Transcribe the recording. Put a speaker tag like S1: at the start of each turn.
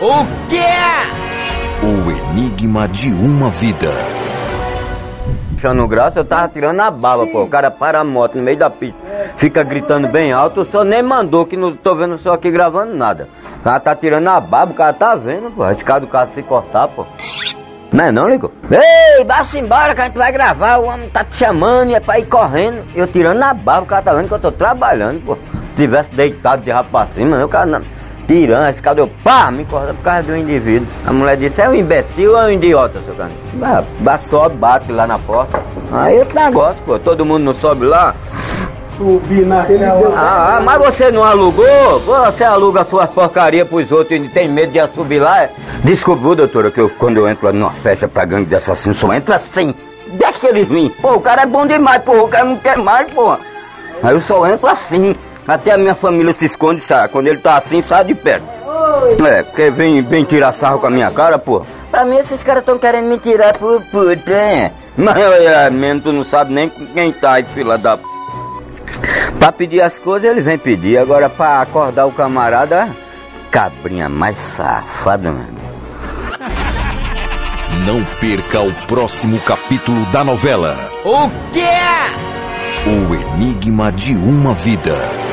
S1: O quê?
S2: O enigma de uma vida.
S3: Achando graça, eu tava tirando a bala, pô. O cara para a moto no meio da pista, fica gritando bem alto, o senhor nem mandou que não tô vendo o senhor aqui gravando nada. O cara tá tirando a baba, o cara tá vendo, pô. A escada do carro se cortar, pô. Não é não, Ligo? Ei, vá-se embora que a gente vai gravar, o homem tá te chamando e é pra ir correndo. Eu tirando a barba, o cara tá vendo que eu tô trabalhando, pô. Se tivesse deitado de rabo pra cima, o cara não. Tirando, a escada eu pá, me corta por causa do indivíduo. A mulher disse, é um imbecil ou é um idiota, seu cara? Vá, vá sobe, bate lá na porta. Aí outro negócio, pô, todo mundo não sobe lá.
S4: Subir naquela.
S3: Ah, mas você não alugou? Você aluga suas porcarias pros outros e tem medo de subir lá? Descobriu, doutora, que eu, quando eu entro numa festa pra gangue de assassinos, só entra assim. Deixa eles vir. Pô, o cara é bom demais, pô, o cara não quer mais, pô. Aí eu só entro assim. Até a minha família se esconde, sabe? Quando ele tá assim, sai de perto. É, porque vem, vem tirar sarro com a minha cara, pô. Pra mim, esses caras tão querendo me tirar por puta, é. Mas, é, mesmo, tu não sabe nem com quem tá aí, fila da p... Pra pedir as coisas ele vem pedir, agora pra acordar o camarada, cabrinha mais safada, mano.
S2: Não perca o próximo capítulo da novela
S1: O quê?
S2: O Enigma de uma Vida.